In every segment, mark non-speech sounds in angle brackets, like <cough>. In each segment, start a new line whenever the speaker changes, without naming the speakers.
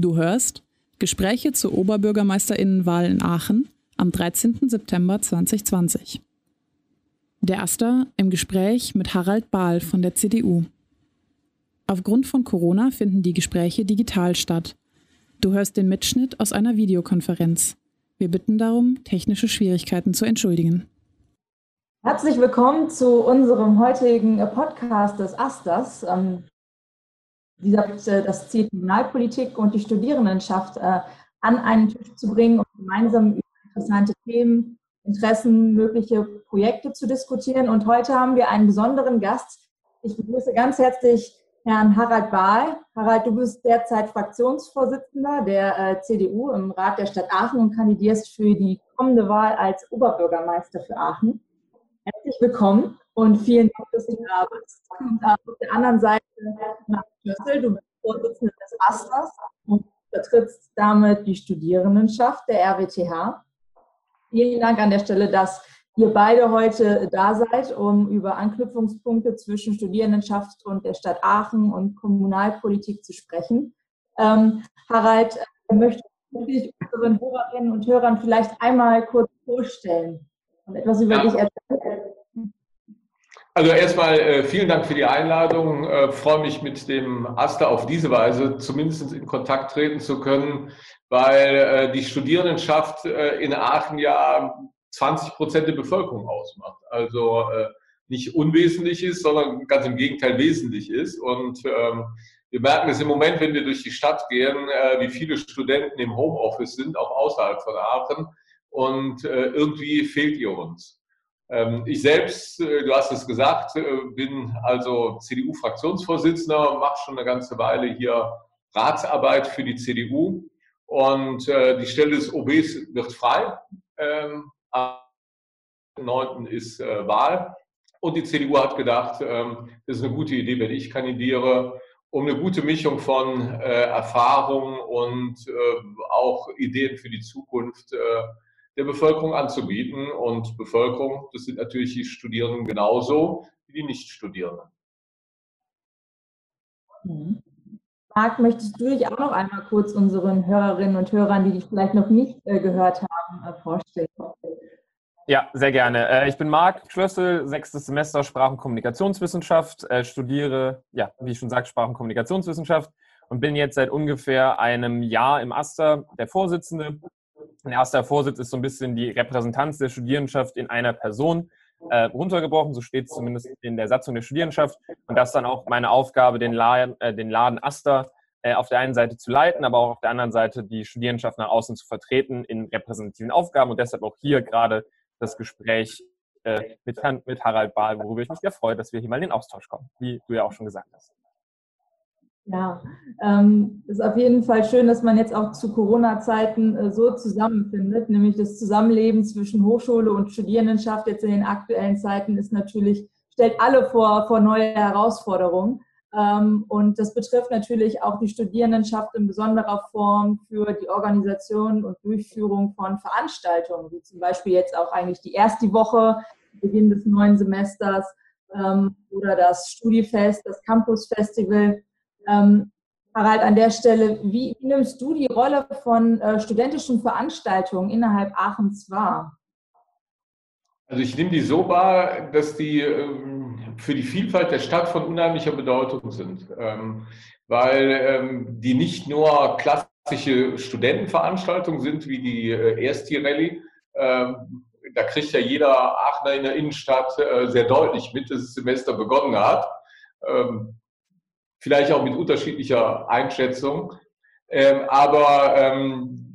Du hörst Gespräche zur Oberbürgermeisterinnenwahl in Aachen am 13. September 2020. Der Aster im Gespräch mit Harald Bahl von der CDU. Aufgrund von Corona finden die Gespräche digital statt. Du hörst den Mitschnitt aus einer Videokonferenz. Wir bitten darum, technische Schwierigkeiten zu entschuldigen.
Herzlich willkommen zu unserem heutigen Podcast des Asters. Dieser, das Ziel Kommunalpolitik und die Studierendenschaft äh, an einen Tisch zu bringen und gemeinsam über interessante Themen, Interessen, mögliche Projekte zu diskutieren. Und heute haben wir einen besonderen Gast. Ich begrüße ganz herzlich Herrn Harald Bahl. Harald, du bist derzeit Fraktionsvorsitzender der äh, CDU im Rat der Stadt Aachen und kandidierst für die kommende Wahl als Oberbürgermeister für Aachen. Herzlich willkommen und vielen Dank, dass du da bist. Und auf der anderen Seite Marc Schlössel, du bist Vorsitzender des ASters und vertrittst damit die Studierendenschaft der RWTH. Vielen Dank an der Stelle, dass ihr beide heute da seid, um über Anknüpfungspunkte zwischen Studierendenschaft und der Stadt Aachen und Kommunalpolitik zu sprechen. Ähm, Harald, äh, möchte ich unseren Hörerinnen und Hörern vielleicht einmal kurz vorstellen und etwas über ja. dich erzählen?
Also erstmal äh, vielen Dank für die Einladung. Äh, freue mich mit dem Aster auf diese Weise zumindest in Kontakt treten zu können, weil äh, die Studierendenschaft äh, in Aachen ja 20 Prozent der Bevölkerung ausmacht. Also äh, nicht unwesentlich ist, sondern ganz im Gegenteil wesentlich ist. Und ähm, wir merken es im Moment, wenn wir durch die Stadt gehen, äh, wie viele Studenten im Homeoffice sind, auch außerhalb von Aachen. Und äh, irgendwie fehlt ihr uns. Ähm, ich selbst, äh, du hast es gesagt, äh, bin also CDU-Fraktionsvorsitzender, mache schon eine ganze Weile hier Ratsarbeit für die CDU. Und die Stelle des OBs wird frei. Ähm, am 9. ist Wahl. Und die CDU hat gedacht, ähm, das ist eine gute Idee, wenn ich kandidiere, um eine gute Mischung von Erfahrung und auch Ideen für die Zukunft äh, der Bevölkerung anzubieten. Und Bevölkerung, das sind natürlich die Studierenden genauso wie die Nichtstudierenden.
Mhm. Marc, möchtest du dich auch noch einmal kurz unseren Hörerinnen und Hörern, die dich vielleicht noch nicht äh, gehört haben, äh, vorstellen?
Ja, sehr gerne. Äh, ich bin Marc Schlössel, sechstes Semester Sprach- und Kommunikationswissenschaft, äh, studiere, ja, wie ich schon sagte, Sprach- und Kommunikationswissenschaft und bin jetzt seit ungefähr einem Jahr im Aster der Vorsitzende. Der Aster Vorsitz ist so ein bisschen die Repräsentanz der Studierendenschaft in einer Person äh, runtergebrochen, so steht es zumindest in der Satzung der Studierendenschaft. Und das ist dann auch meine Aufgabe, den Laden, äh, den Laden Aster äh, auf der einen Seite zu leiten, aber auch auf der anderen Seite die Studierendenschaft nach außen zu vertreten in repräsentativen Aufgaben und deshalb auch hier gerade das Gespräch äh, mit, mit Harald Bahl, worüber ich mich sehr freue, dass wir hier mal in den Austausch kommen, wie du ja auch schon gesagt hast.
Ja, ähm, ist auf jeden Fall schön, dass man jetzt auch zu Corona-Zeiten äh, so zusammenfindet, nämlich das Zusammenleben zwischen Hochschule und Studierendenschaft jetzt in den aktuellen Zeiten ist natürlich, stellt alle vor, vor neue Herausforderungen. Ähm, und das betrifft natürlich auch die Studierendenschaft in besonderer Form für die Organisation und Durchführung von Veranstaltungen, wie zum Beispiel jetzt auch eigentlich die erste Woche, Beginn des neuen Semesters ähm, oder das Studifest, das Campus-Festival. Ähm, Harald, an der Stelle, wie, wie, nimmst du die Rolle von äh, studentischen Veranstaltungen innerhalb Aachens wahr?
Also ich nehme die so wahr, dass die ähm, für die Vielfalt der Stadt von unheimlicher Bedeutung sind, ähm, weil ähm, die nicht nur klassische Studentenveranstaltungen sind wie die äh, Ersti-Rallye. Ähm, da kriegt ja jeder Aachener in der Innenstadt äh, sehr deutlich mit, dass das Semester begonnen hat. Vielleicht auch mit unterschiedlicher Einschätzung. Ähm, aber ähm,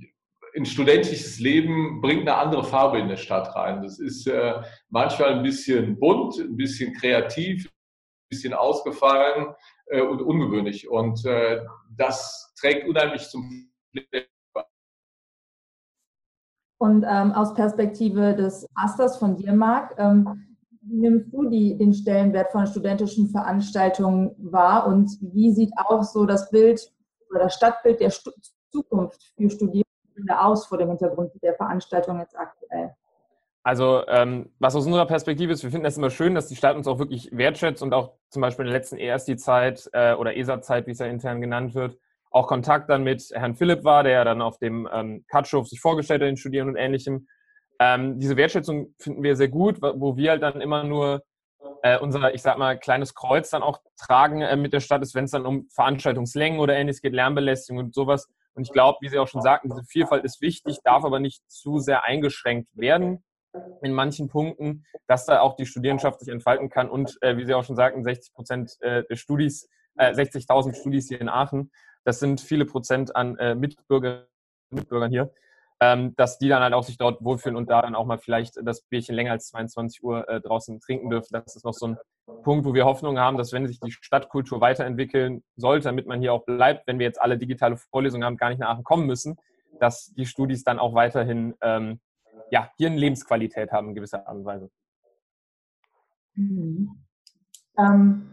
ein studentisches Leben bringt eine andere Farbe in der Stadt rein. Das ist äh, manchmal ein bisschen bunt, ein bisschen kreativ, ein bisschen ausgefallen äh, und ungewöhnlich. Und äh, das trägt unheimlich zum
und ähm, aus Perspektive des Asters von dir, Marc, ähm, nimmst du die, den Stellenwert von studentischen Veranstaltungen wahr und wie sieht auch so das Bild oder das Stadtbild der Stu Zukunft für Studierende aus vor dem Hintergrund der Veranstaltung jetzt aktuell?
Also ähm, was aus unserer Perspektive ist, wir finden es immer schön, dass die Stadt uns auch wirklich wertschätzt und auch zum Beispiel in der letzten ESD-Zeit äh, oder ESA-Zeit, wie es ja intern genannt wird, auch Kontakt dann mit Herrn Philipp war, der dann auf dem ähm, Katschhof sich vorgestellt hat, den Studierenden und Ähnlichem. Ähm, diese Wertschätzung finden wir sehr gut, wo wir halt dann immer nur äh, unser, ich sag mal, kleines Kreuz dann auch tragen äh, mit der Stadt ist, wenn es dann um Veranstaltungslängen oder ähnliches geht, Lärmbelästigung und sowas. Und ich glaube, wie Sie auch schon sagten, diese Vielfalt ist wichtig, darf aber nicht zu sehr eingeschränkt werden in manchen Punkten, dass da auch die Studierendenschaft sich entfalten kann und, äh, wie Sie auch schon sagten, 60 Prozent äh, der Studis, äh, 60.000 Studis hier in Aachen, das sind viele Prozent an äh, Mitbürger, Mitbürgern hier, ähm, dass die dann halt auch sich dort wohlfühlen und da dann auch mal vielleicht das Bierchen länger als 22 Uhr äh, draußen trinken dürfen. Das ist noch so ein Punkt, wo wir Hoffnung haben, dass wenn sich die Stadtkultur weiterentwickeln sollte, damit man hier auch bleibt, wenn wir jetzt alle digitale Vorlesungen haben, gar nicht nach Aachen kommen müssen, dass die Studis dann auch weiterhin ähm, ja, hier eine Lebensqualität haben in gewisser Art und Weise.
Mhm. Ähm,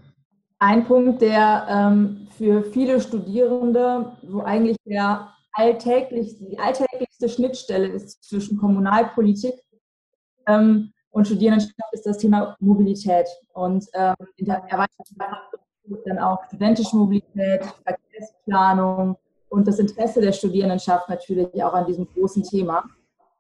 ein Punkt, der ähm, für viele Studierende, wo eigentlich der alltäglich, die alltäglichste Schnittstelle ist zwischen Kommunalpolitik ähm, und Studierendenschaft, ist das Thema Mobilität. Und ähm, in der erweiterten dann auch studentische Mobilität, Verkehrsplanung und das Interesse der Studierendenschaft natürlich auch an diesem großen Thema.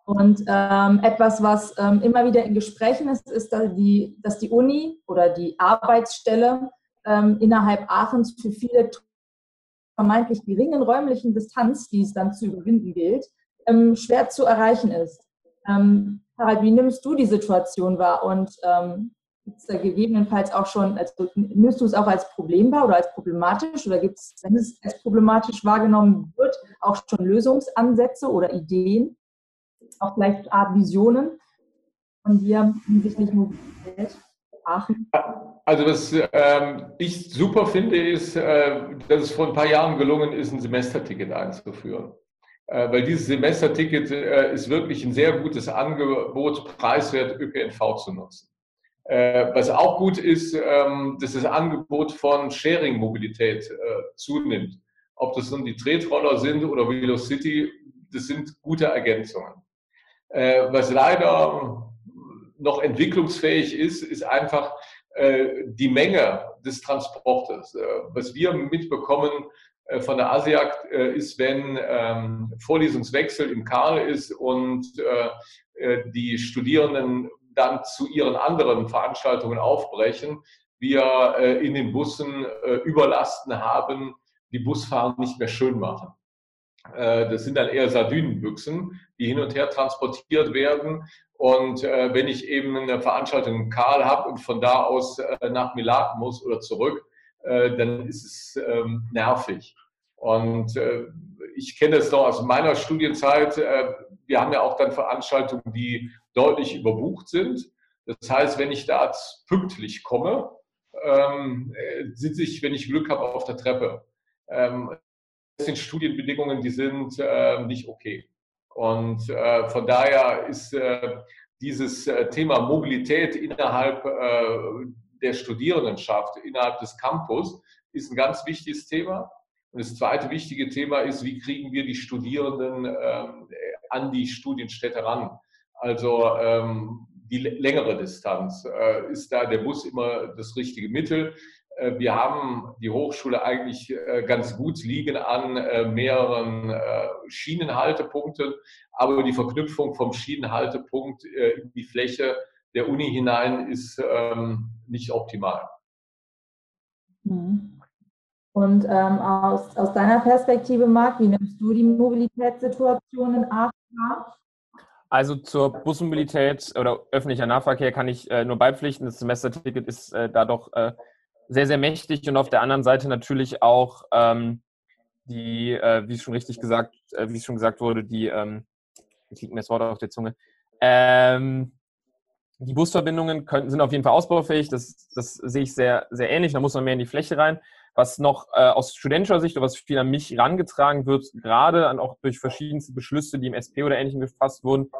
Und ähm, etwas, was ähm, immer wieder in Gesprächen ist, ist, dass die, dass die Uni oder die Arbeitsstelle ähm, innerhalb Aachens für viele vermeintlich geringen räumlichen Distanz, die es dann zu überwinden gilt, ähm, schwer zu erreichen ist. Ähm, Harald, wie nimmst du die Situation wahr und ähm, gibt es da gegebenenfalls auch schon, also nimmst du es auch als Problem wahr oder als problematisch oder gibt es, wenn es als problematisch wahrgenommen wird, auch schon Lösungsansätze oder Ideen? auch vielleicht Art Visionen von dir hinsichtlich Mobilität? Aachen?
Also was ähm, ich super finde, ist, äh, dass es vor ein paar Jahren gelungen ist, ein Semesterticket einzuführen. Äh, weil dieses Semesterticket äh, ist wirklich ein sehr gutes Angebot, preiswert ÖPNV zu nutzen. Äh, was auch gut ist, ähm, dass das Angebot von Sharing-Mobilität äh, zunimmt. Ob das nun die Tretroller sind oder Velocity, das sind gute Ergänzungen. Äh, was leider noch entwicklungsfähig ist, ist einfach die Menge des Transportes. Äh, was wir mitbekommen von der ASIAC ist, wenn ähm, Vorlesungswechsel im Karl ist und die Studierenden dann zu ihren anderen Veranstaltungen aufbrechen, wir in den Bussen Überlasten haben, die Busfahren nicht mehr schön machen. Äh, das sind dann eher Sardinenbüchsen, die hin und her transportiert werden. Und äh, wenn ich eben eine Veranstaltung in Karl habe und von da aus äh, nach Milan muss oder zurück, äh, dann ist es ähm, nervig. Und äh, ich kenne das noch aus meiner Studienzeit. Äh, wir haben ja auch dann Veranstaltungen, die deutlich überbucht sind. Das heißt, wenn ich da pünktlich komme, ähm, sitze ich, wenn ich Glück habe, auf der Treppe. Ähm, sind Studienbedingungen, die sind äh, nicht okay. Und äh, von daher ist äh, dieses äh, Thema Mobilität innerhalb äh, der Studierendenschaft, innerhalb des Campus, ist ein ganz wichtiges Thema. Und das zweite wichtige Thema ist, wie kriegen wir die Studierenden ähm, an die Studienstätte ran? Also ähm, die längere Distanz. Äh, ist da der Bus immer das richtige Mittel? Äh, wir haben die Hochschule eigentlich äh, ganz gut liegen an äh, mehreren Schienenhaltepunkten, aber die Verknüpfung vom Schienenhaltepunkt in die Fläche der Uni hinein ist ähm, nicht optimal.
Mhm. Und ähm, aus, aus deiner Perspektive, Marc, wie nimmst du die Mobilitätssituation in Aachen wahr?
Also zur Busmobilität oder öffentlicher Nahverkehr kann ich äh, nur beipflichten. Das Semesterticket ist äh, da doch äh, sehr, sehr mächtig und auf der anderen Seite natürlich auch ähm, die, äh, wie schon richtig gesagt, äh, wie schon gesagt wurde, die, ähm, jetzt liegt mir das Wort auf der Zunge, ähm, die Busverbindungen könnten, sind auf jeden Fall ausbaufähig, das, das sehe ich sehr, sehr ähnlich, da muss man mehr in die Fläche rein. Was noch äh, aus studentischer Sicht oder was viel an mich herangetragen wird, gerade an, auch durch verschiedenste Beschlüsse, die im SP oder Ähnlichem gefasst wurden,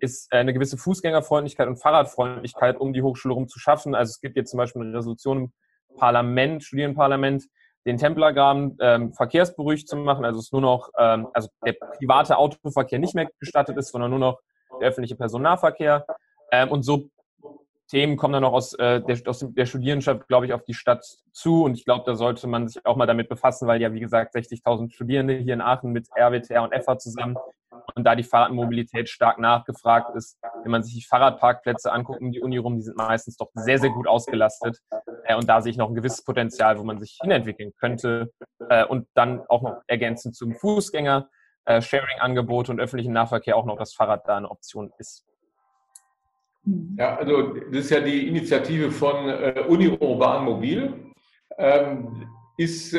ist äh, eine gewisse Fußgängerfreundlichkeit und Fahrradfreundlichkeit um die Hochschule herum zu schaffen. Also es gibt jetzt zum Beispiel eine Resolution im Parlament, Studierendenparlament, den Templergraben ähm, verkehrsberuhigt zu machen. Also es nur noch, ähm, also der private Autoverkehr nicht mehr gestattet ist, sondern nur noch der öffentliche Personennahverkehr. Ähm, und so Themen kommen dann noch aus, äh, der, aus der Studierendenschaft, glaube ich, auf die Stadt zu. Und ich glaube, da sollte man sich auch mal damit befassen, weil ja, wie gesagt, 60.000 Studierende hier in Aachen mit RWTR und FH zusammen und da die Fahrradmobilität stark nachgefragt ist. Wenn man sich die Fahrradparkplätze anguckt um die Uni rum, die sind meistens doch sehr, sehr gut ausgelastet. Äh, und da sehe ich noch ein gewisses Potenzial, wo man sich hinentwickeln könnte. Äh, und dann auch noch ergänzend zum Fußgänger, äh, Sharing-Angebote und öffentlichen Nahverkehr auch noch das Fahrrad da eine Option ist.
Mhm. Ja, also das ist ja die Initiative von äh, Uni Urban Mobil. Ähm, ist,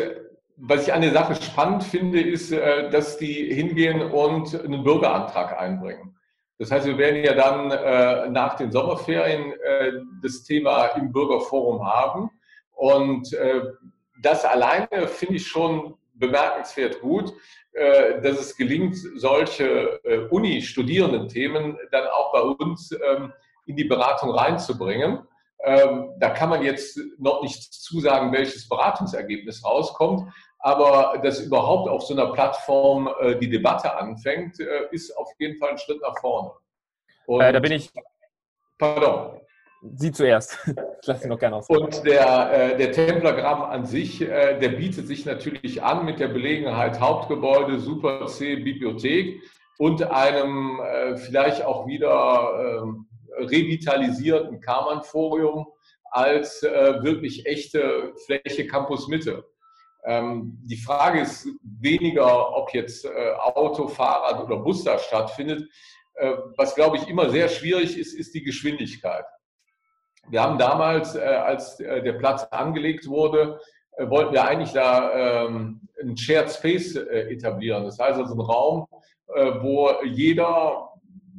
was ich an der Sache spannend finde, ist, äh, dass die hingehen und einen Bürgerantrag einbringen. Das heißt, wir werden ja dann äh, nach den Sommerferien äh, das Thema im Bürgerforum haben. Und äh, das alleine finde ich schon bemerkenswert gut, äh, dass es gelingt, solche Uni-Studierenden-Themen dann auch bei uns ähm, in die Beratung reinzubringen. Ähm, da kann man jetzt noch nicht zusagen, welches Beratungsergebnis rauskommt, aber dass überhaupt auf so einer Plattform äh, die Debatte anfängt, äh, ist auf jeden Fall ein Schritt nach vorne.
Und, äh, da bin ich.
Pardon.
Sie zuerst. <laughs> Ich lasse Sie noch gerne aus.
Und der, äh, der Templergraben an sich, äh, der bietet sich natürlich an mit der Belegenheit Hauptgebäude, Super C, Bibliothek und einem äh, vielleicht auch wieder ähm, revitalisierten Karmann-Forum als äh, wirklich echte Fläche Campus Mitte. Ähm, die Frage ist weniger, ob jetzt äh, Auto, Fahrrad oder Bus da stattfindet. Äh, was, glaube ich, immer sehr schwierig ist, ist die Geschwindigkeit. Wir haben damals, äh, als äh, der Platz angelegt wurde, äh, wollten wir eigentlich da ähm, einen Shared Space etablieren. Das heißt also einen Raum, wo jeder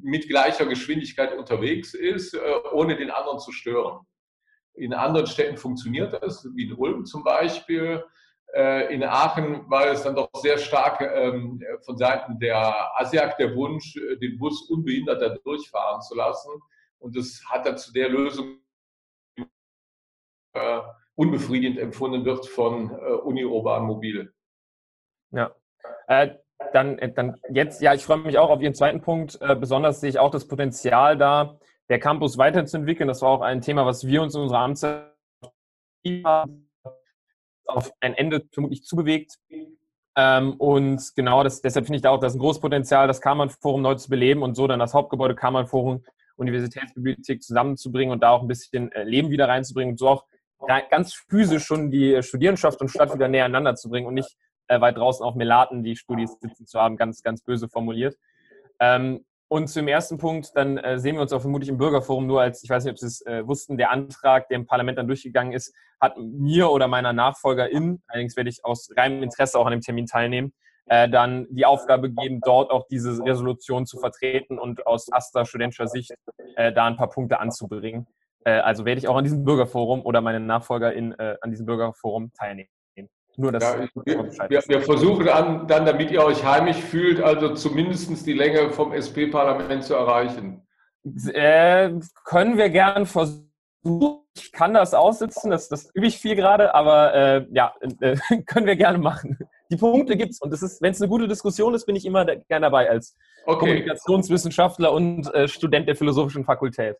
mit gleicher Geschwindigkeit unterwegs ist, äh, ohne den anderen zu stören. In anderen Städten funktioniert das, wie in Ulm zum Beispiel. Äh, in Aachen war es dann doch sehr stark ähm, von Seiten der ASIAC der Wunsch, äh, den Bus unbehindert da durchfahren zu lassen. Und das hat dann zu der Lösung unbefriedigend empfunden wird von Uni Urban Mobil.
Ja. Dann, äh, dann jetzt, ja, ich freue mich auch auf Ihren zweiten Punkt. Äh, besonders sehe ich auch das Potenzial da, der Campus weiterzuentwickeln. Das war auch ein Thema, was wir uns in unserer Amtszeit auf ein Ende vermutlich zubewegt. Ähm, und genau das, deshalb finde ich da auch, das ist ein großes Potenzial, das Kammern-Forum neu zu beleben und so dann das Hauptgebäude Kammern-Forum, Universitätsbibliothek zusammenzubringen und da auch ein bisschen äh, Leben wieder reinzubringen und so auch ganz physisch schon die Studierendenschaft und Stadt wieder näher aneinander zu bringen und nicht äh, weit draußen auf Melaten die Studis sitzen zu haben, ganz, ganz böse formuliert. Ähm, und zum ersten Punkt, dann äh, sehen wir uns auch vermutlich im Bürgerforum nur als, ich weiß nicht, ob Sie es äh, wussten, der Antrag, der im Parlament dann durchgegangen ist, hat mir oder meiner Nachfolgerin, allerdings werde ich aus reinem Interesse auch an dem Termin teilnehmen, äh, dann die Aufgabe gegeben, dort auch diese Resolution zu vertreten und aus AStA studentischer Sicht äh, da ein paar Punkte anzubringen. Äh, also werde ich auch an diesem Bürgerforum oder meine Nachfolgerin äh, an diesem Bürgerforum teilnehmen.
Nur das. Ja, wir, wir, versuchen dann, damit ihr euch heimisch fühlt, also zumindest die Länge vom SP-Parlament zu erreichen.
Äh, können wir gern versuchen. Ich kann das aussitzen, das, das übe ich viel gerade, aber äh, ja, <laughs> äh, können wir gerne machen. Die Punkte gibt es und wenn es eine gute Diskussion ist, bin ich immer gerne dabei als okay. Kommunikationswissenschaftler und äh, Student der Philosophischen Fakultät.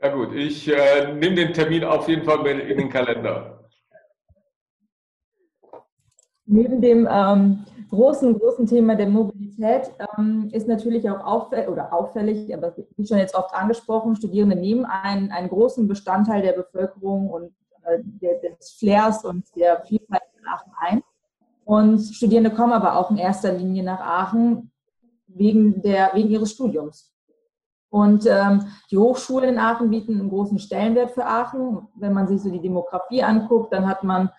Ja gut, ich äh, nehme den Termin auf jeden Fall in den Kalender.
Neben dem ähm, großen, großen Thema der Mobilität ähm, ist natürlich auch auffällig, oder auffällig, aber wie schon jetzt oft angesprochen, Studierende nehmen einen, einen großen Bestandteil der Bevölkerung und äh, der, des Flairs und der Vielfalt in Aachen ein. Und Studierende kommen aber auch in erster Linie nach Aachen wegen, der, wegen ihres Studiums. Und ähm, die Hochschulen in Aachen bieten einen großen Stellenwert für Aachen. Wenn man sich so die Demografie anguckt, dann hat man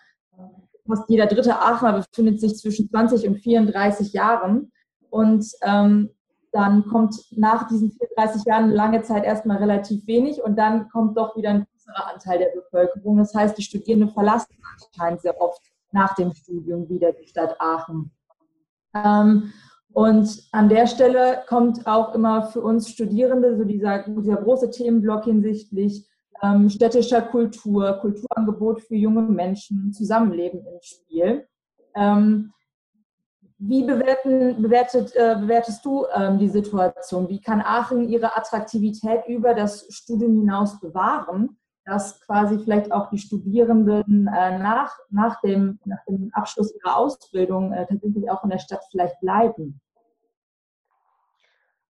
fast jeder dritte Aachener befindet sich zwischen 20 und 34 Jahren. Und ähm, dann kommt nach diesen 34 Jahren lange Zeit erstmal relativ wenig und dann kommt doch wieder ein größerer Anteil der Bevölkerung. Das heißt, die Studierenden verlassen anscheinend sehr oft nach dem Studium wieder die Stadt Aachen. Ähm, und an der Stelle kommt auch immer für uns Studierende so dieser, dieser große Themenblock hinsichtlich ähm, städtischer Kultur, Kulturangebot für junge Menschen, Zusammenleben ins Spiel. Ähm, wie bewerten, bewertet, äh, bewertest du ähm, die Situation? Wie kann Aachen ihre Attraktivität über das Studium hinaus bewahren, dass quasi vielleicht auch die Studierenden äh, nach, nach, dem, nach dem Abschluss ihrer Ausbildung äh, tatsächlich auch in der Stadt vielleicht bleiben?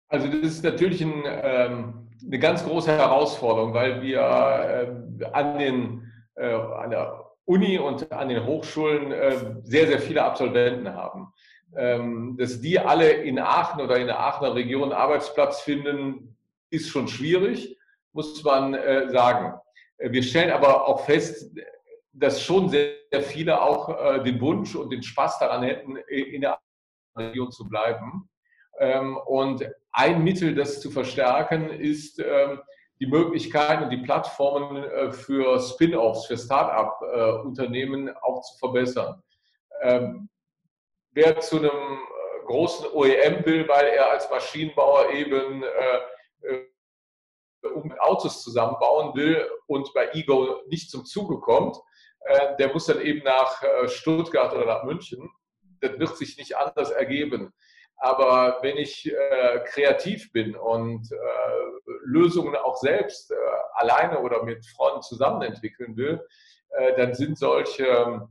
Also das ist natürlich ein, ähm, eine ganz große Herausforderung, weil wir äh, an, den, äh, an der Uni und an den Hochschulen äh, sehr, sehr viele Absolventen haben. Ähm, dass die alle in Aachen oder in der Aachener Region Arbeitsplatz finden, ist schon schwierig, muss man äh, sagen. Wir stellen aber auch fest, dass schon sehr, sehr viele auch äh, den Wunsch und den Spaß daran hätten, in der Region zu bleiben. Ähm, und ein Mittel, das zu verstärken, ist ähm, die Möglichkeiten und die Plattformen äh, für Spin-offs, für Start-up-Unternehmen auch zu verbessern. Ähm, wer zu einem großen OEM will, weil er als Maschinenbauer eben um Autos zusammenbauen will und bei Ego nicht zum Zuge kommt, der muss dann eben nach Stuttgart oder nach München. Das wird sich nicht anders ergeben. Aber wenn ich äh, kreativ bin und äh, Lösungen auch selbst äh, alleine oder mit Freunden zusammen entwickeln will, äh, dann sind solche ähm,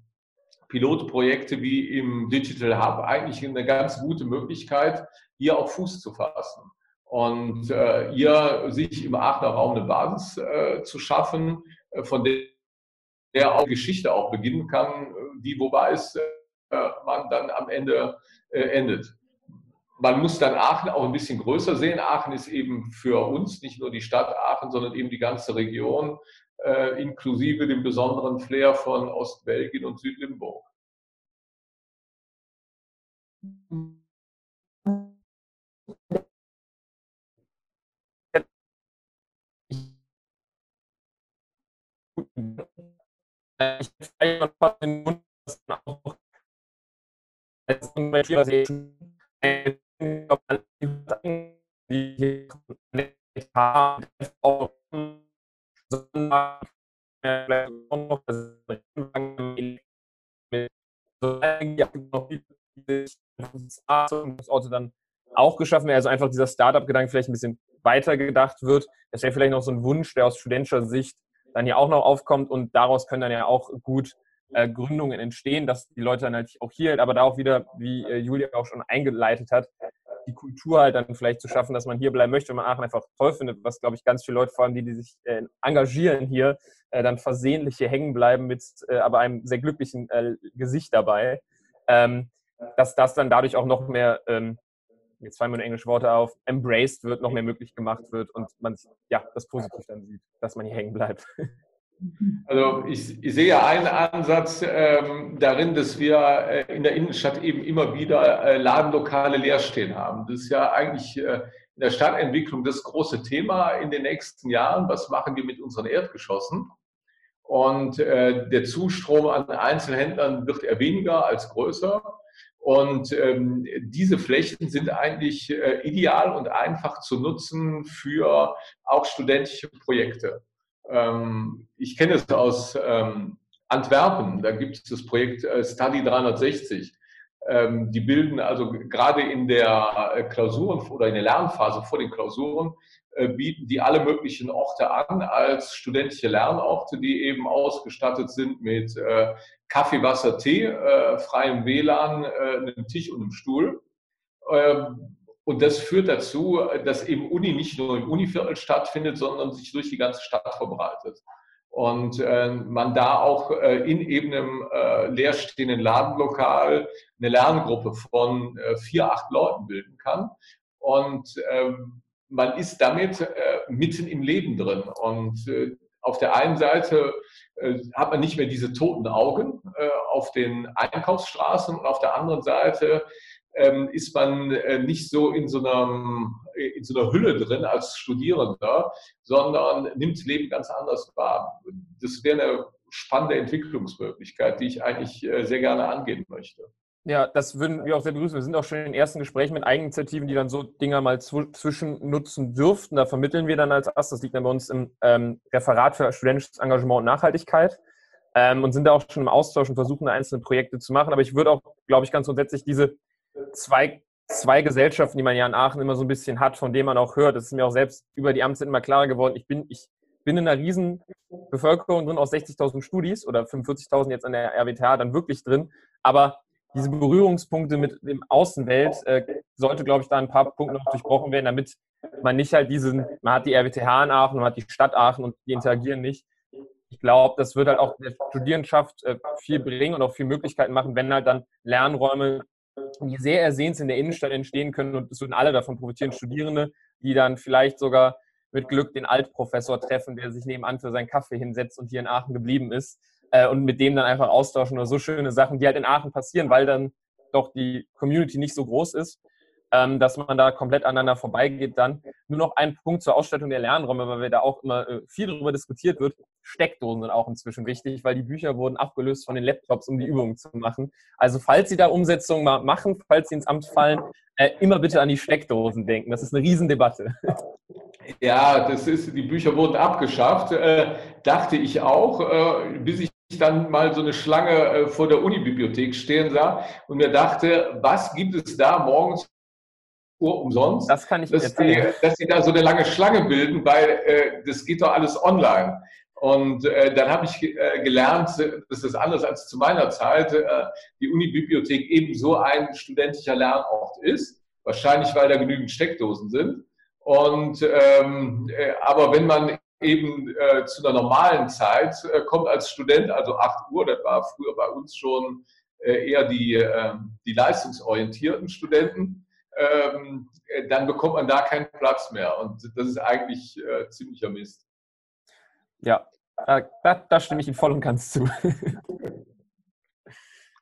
Pilotprojekte wie im Digital Hub eigentlich eine ganz gute Möglichkeit, hier auch Fuß zu fassen und äh, hier sich im Aachener Raum eine Basis äh, zu schaffen, von der der auch Geschichte auch beginnen kann, die, wobei es man dann am Ende endet man muss dann Aachen auch ein bisschen größer sehen. Aachen ist eben für uns nicht nur die Stadt Aachen, sondern eben die ganze Region, äh, inklusive dem besonderen Flair von Ostbelgien und Südlimburg. Ich die haben, auch Orte dann auch geschaffen werden, also einfach dieser Startup-Gedanke vielleicht ein bisschen weiter gedacht wird. Das wäre vielleicht noch so ein Wunsch, der aus studentischer Sicht dann ja auch noch aufkommt und daraus können dann ja auch gut äh, Gründungen entstehen, dass die Leute dann halt auch hier, aber da auch wieder, wie äh, Julia auch schon eingeleitet hat, die Kultur halt dann vielleicht zu schaffen, dass man hier bleiben möchte, wenn man Aachen einfach toll findet, was, glaube ich, ganz viele Leute, vor allem die, die sich äh, engagieren hier, äh, dann versehentlich hier hängen bleiben mit äh, aber einem sehr glücklichen äh, Gesicht dabei, ähm, dass das dann dadurch auch noch mehr, ähm, jetzt fallen mir nur englische Worte auf, embraced wird, noch mehr möglich gemacht wird und man ja das positiv dann sieht, dass man hier hängen bleibt. <laughs> Also ich, ich sehe einen Ansatz ähm, darin, dass wir äh, in der Innenstadt eben immer wieder äh, Ladenlokale leer stehen haben. Das ist ja eigentlich äh, in der Stadtentwicklung das große Thema in den nächsten Jahren. Was machen wir mit unseren Erdgeschossen? Und äh, der Zustrom an Einzelhändlern wird eher weniger als größer. Und ähm, diese Flächen sind eigentlich äh, ideal und einfach zu nutzen für auch studentische Projekte. Ähm, ich kenne es aus ähm, Antwerpen, da gibt es das Projekt äh, Study 360. Ähm, die bilden also gerade in der äh, Klausuren oder in der Lernphase vor den Klausuren, äh, bieten die alle möglichen Orte an als studentische Lernorte, die eben ausgestattet sind mit Kaffee, Wasser, Tee, freiem WLAN, einem Tisch und einem Stuhl. Und das führt dazu, dass eben Uni nicht nur im Univiertel stattfindet, sondern sich durch die ganze Stadt verbreitet. Und äh, man da auch äh, in eben einem äh, leerstehenden Ladenlokal eine Lerngruppe von äh, vier, acht Leuten bilden kann. Und ähm, man ist damit äh, mitten im Leben drin. Und äh, auf der einen Seite hat man nicht mehr diese toten Augen auf den Einkaufsstraßen und auf der anderen Seite ähm, ist man äh, nicht so in so, einer, in so einer Hülle drin als Studierender, sondern nimmt das Leben ganz anders wahr. Das wäre eine spannende Entwicklungsmöglichkeit, die ich eigentlich äh, sehr gerne angehen möchte. Ja, das würden wir auch sehr begrüßen. Wir sind auch schon in den ersten Gesprächen mit Eigeninitiativen, die dann so Dinger mal zwischen nutzen dürften. Da vermitteln wir dann als Ast. Das liegt dann bei uns im ähm, Referat für studentisches Engagement und Nachhaltigkeit. Ähm, und sind da auch schon im Austausch und versuchen, einzelne Projekte zu machen. Aber ich würde auch, glaube ich, ganz grundsätzlich diese
zwei, zwei Gesellschaften, die man ja in Aachen immer so ein bisschen hat, von denen man auch hört. Das ist mir auch selbst über die Amtszeit immer klarer geworden. Ich bin, ich bin in einer riesen Bevölkerung drin aus 60.000 Studis oder 45.000 jetzt an der RWTH dann wirklich drin. Aber diese Berührungspunkte mit dem Außenwelt äh, sollte, glaube ich, da ein paar Punkte noch durchbrochen werden, damit man nicht halt diesen, man hat die RWTH in Aachen, man hat die Stadt Aachen und die interagieren nicht. Ich glaube, das wird halt auch der Studierendenschaft äh, viel bringen und auch viel Möglichkeiten machen, wenn halt dann Lernräume, die sehr ersehnt in der Innenstadt entstehen können und es würden alle davon profitieren, Studierende, die dann vielleicht sogar mit Glück den Altprofessor treffen, der sich nebenan für seinen Kaffee hinsetzt und hier in Aachen geblieben ist äh, und mit dem dann einfach austauschen oder so schöne Sachen, die halt in Aachen passieren, weil dann doch die Community nicht so groß ist, ähm, dass man da komplett aneinander vorbeigeht. Dann nur noch ein Punkt zur Ausstattung der Lernräume, weil wir da auch immer äh, viel darüber diskutiert wird. Steckdosen sind auch inzwischen wichtig, weil die Bücher wurden abgelöst von den Laptops, um die Übungen zu machen. Also falls Sie da Umsetzungen mal machen, falls Sie ins Amt fallen, äh, immer bitte an die Steckdosen denken. Das ist eine Riesendebatte. <laughs>
Ja, das ist, die Bücher wurden abgeschafft, äh, dachte ich auch, äh, bis ich dann mal so eine Schlange äh, vor der Unibibliothek stehen sah und mir dachte, was gibt es da morgens Uhr umsonst?
Das kann ich
dass. Die, dass sie da so eine lange Schlange bilden, weil äh, das geht doch alles online. Und äh, dann habe ich äh, gelernt, das ist anders als zu meiner Zeit, äh, die Unibibliothek eben so ein studentischer Lernort ist. Wahrscheinlich, weil da genügend Steckdosen sind. Und ähm, äh, aber wenn man eben äh, zu einer normalen Zeit äh, kommt als Student, also 8 Uhr, das war früher bei uns schon äh, eher die, ähm, die leistungsorientierten Studenten, ähm, äh, dann bekommt man da keinen Platz mehr. Und das ist eigentlich äh, ziemlicher Mist.
Ja, da, da, stimme ich Ihnen voll und ganz zu. <laughs>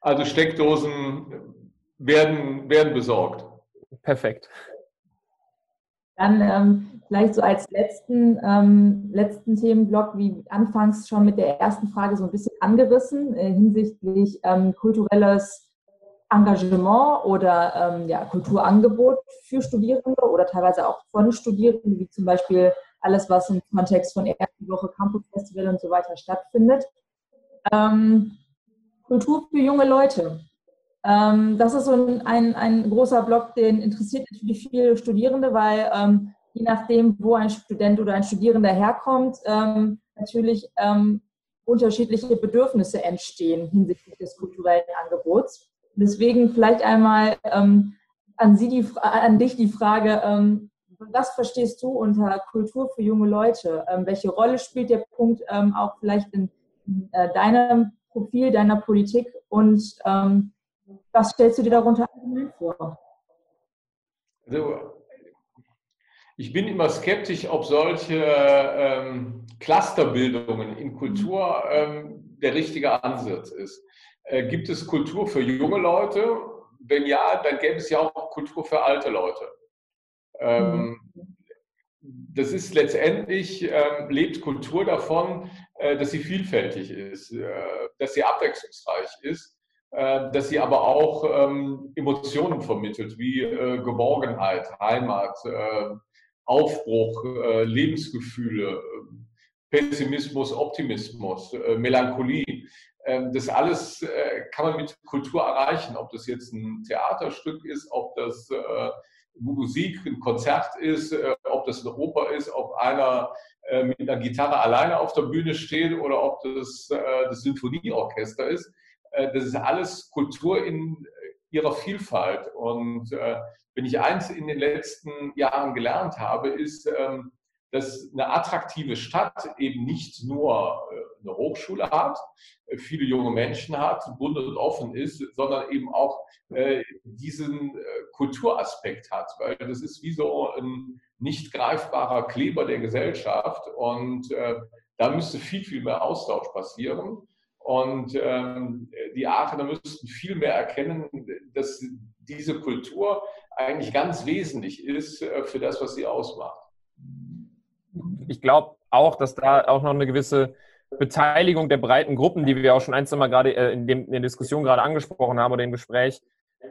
also Steckdosen werden, werden besorgt.
Perfekt.
Dann ähm, vielleicht so als letzten, ähm, letzten Themenblock, wie anfangs schon mit der ersten Frage so ein bisschen angerissen, äh, hinsichtlich ähm, kulturelles Engagement oder ähm, ja, Kulturangebot für Studierende oder teilweise auch von Studierenden, wie zum Beispiel alles, was im Kontext von ersten Woche Campus Festival und so weiter stattfindet. Ähm, Kultur für junge Leute. Ähm, das ist so ein, ein, ein, großer Block, den interessiert natürlich viele Studierende, weil ähm, je nachdem, wo ein Student oder ein Studierender herkommt, ähm, natürlich ähm, unterschiedliche Bedürfnisse entstehen hinsichtlich des kulturellen Angebots. Deswegen vielleicht einmal ähm, an, Sie die, an dich die Frage, ähm, was verstehst du unter Kultur für junge Leute? welche Rolle spielt der Punkt auch vielleicht in, äh, deinem Profil, deiner Politik und was stellst du dir darunter vor?
Also, ich bin immer skeptisch, ob solche ähm, Clusterbildungen in Kultur ähm, der richtige Ansatz ist. Äh, gibt es Kultur für junge Leute? Wenn ja, dann gäbe es ja auch Kultur für alte Leute. Ähm, das ist letztendlich, ähm, lebt Kultur davon, äh, dass sie vielfältig ist, äh, dass sie abwechslungsreich ist äh, dass sie aber auch ähm, Emotionen vermittelt, wie äh, Geborgenheit, Heimat, Aufbruch, Lebensgefühle, Pessimismus, Optimismus, Melancholie. Ähm, das alles kann man mit Kultur erreichen, ob das jetzt ein Theaterstück ist, ob das Musik, ein Konzert ist, ob das eine Oper ist, ob einer mit einer Gitarre alleine auf der Bühne steht oder ob das das Sinfonieorchester ist äh, das ist alles Kultur in äh, ihrer Vielfalt. Und äh, wenn ich eins in den letzten Jahren gelernt habe, ist, ähm, dass eine attraktive Stadt eben nicht nur eine Hochschule hat, viele junge Menschen hat, bunt und offen ist, sondern eben auch diesen Kulturaspekt hat, weil das ist wie so ein nicht greifbarer Kleber der Gesellschaft und da müsste viel, viel mehr Austausch passieren. Und ähm, die Aachener müssten viel mehr erkennen, dass diese Kultur eigentlich ganz wesentlich ist äh, für das, was sie ausmacht.
Ich glaube auch, dass da auch noch eine gewisse Beteiligung der breiten Gruppen, die wir auch schon ein, zwei Mal gerade äh, in, dem, in der Diskussion gerade angesprochen haben oder im Gespräch,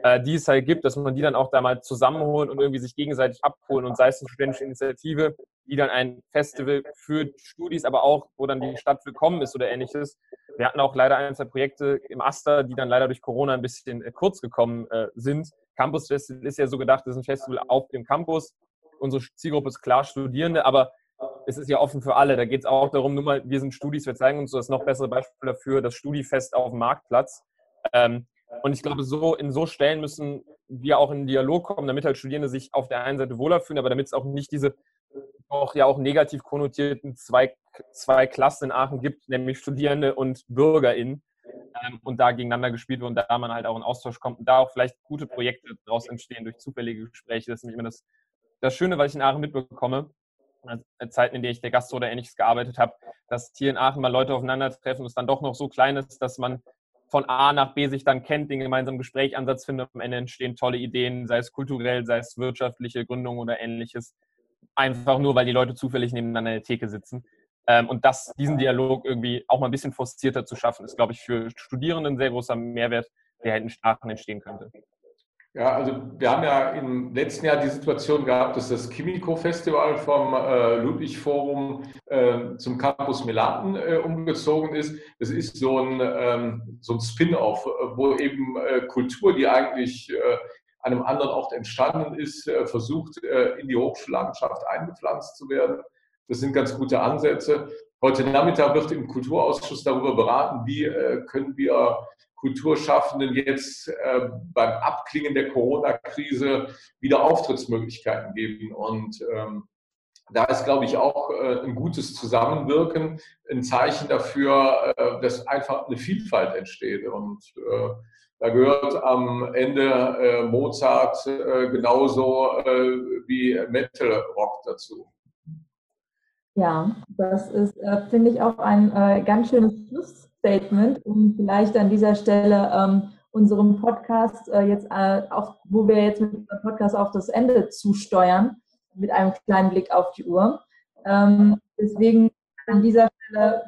äh, die es halt gibt, dass man die dann auch da mal zusammenholt und irgendwie sich gegenseitig abholen und sei es eine studentische Initiative, die dann ein Festival für Studis, aber auch, wo dann die Stadt willkommen ist oder ähnliches. Wir hatten auch leider ein, zwei Projekte im Aster, die dann leider durch Corona ein bisschen äh, kurz gekommen äh, sind, Campus Festival ist ja so gedacht, das ist ein Festival auf dem Campus. Unsere Zielgruppe ist klar Studierende, aber es ist ja offen für alle. Da geht es auch darum, nur mal, wir sind Studis, wir zeigen uns das noch bessere Beispiel dafür, das Studifest auf dem Marktplatz. Ähm, und ich glaube, so in so Stellen müssen wir auch in den Dialog kommen, damit halt Studierende sich auf der einen Seite wohler fühlen, aber damit es auch nicht diese auch ja auch negativ konnotierten zwei, zwei Klassen in Aachen gibt, nämlich Studierende und BürgerInnen. Ähm, und da gegeneinander gespielt wird und da man halt auch in Austausch kommt und da auch vielleicht gute Projekte daraus entstehen durch zufällige Gespräche. Das ist nämlich immer das, das Schöne, was ich in Aachen mitbekomme, Zeiten, in denen ich der Gast oder ähnliches gearbeitet habe, dass hier in Aachen mal Leute aufeinandertreffen und es dann doch noch so klein ist, dass man von A nach B sich dann kennt, den gemeinsamen Gesprächansatz findet. Am Ende entstehen tolle Ideen, sei es kulturell, sei es wirtschaftliche Gründung oder ähnliches. Einfach nur, weil die Leute zufällig nebeneinander in der Theke sitzen. Ähm, und das, diesen Dialog irgendwie auch mal ein bisschen forcierter zu schaffen, ist, glaube ich, für Studierende ein sehr großer Mehrwert, der halt in Aachen entstehen könnte.
Ja, also wir haben ja im letzten Jahr die Situation gehabt, dass das Chemico-Festival vom äh, Ludwig-Forum äh, zum Campus Melaten äh, umgezogen ist. Das ist so ein, ähm, so ein Spin-off, wo eben äh, Kultur, die eigentlich äh, an einem anderen Ort entstanden ist, äh, versucht, in die Hochschullandschaft eingepflanzt zu werden. Das sind ganz gute Ansätze. Heute Nachmittag wird im Kulturausschuss darüber beraten, wie können wir Kulturschaffenden jetzt äh, beim Abklingen der Corona-Krise wieder Auftrittsmöglichkeiten geben. Und ähm, da ist, glaube ich, auch äh, ein gutes Zusammenwirken ein Zeichen dafür, äh, dass einfach eine Vielfalt entsteht. Und äh, da gehört am Ende äh, Mozart äh, genauso wie Metal Rock dazu.
Ja, das ist, finde ich, auch ein ganz schönes Schluss Statement, um vielleicht an dieser Stelle ähm, unserem Podcast äh, jetzt äh, auf, wo wir jetzt mit dem Podcast auf das Ende zusteuern, mit einem kleinen Blick auf die Uhr. Ähm, deswegen an dieser Stelle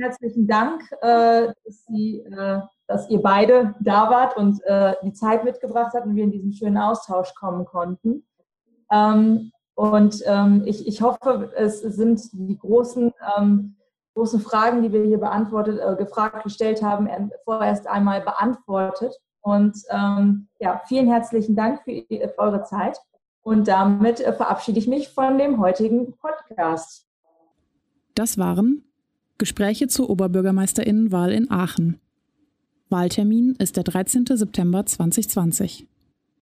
herzlichen Dank, äh, dass, Sie, äh, dass ihr beide da wart und äh, die Zeit mitgebracht habt und wir in diesen schönen Austausch kommen konnten. Ähm, und ähm, ich, ich hoffe, es sind die großen ähm, großen Fragen, die wir hier beantwortet, äh, gefragt, gestellt haben, vorerst einmal beantwortet. Und ähm, ja, vielen herzlichen Dank für, für eure Zeit. Und damit äh, verabschiede ich mich von dem heutigen Podcast.
Das waren Gespräche zur Oberbürgermeisterinnenwahl in Aachen. Wahltermin ist der 13. September 2020.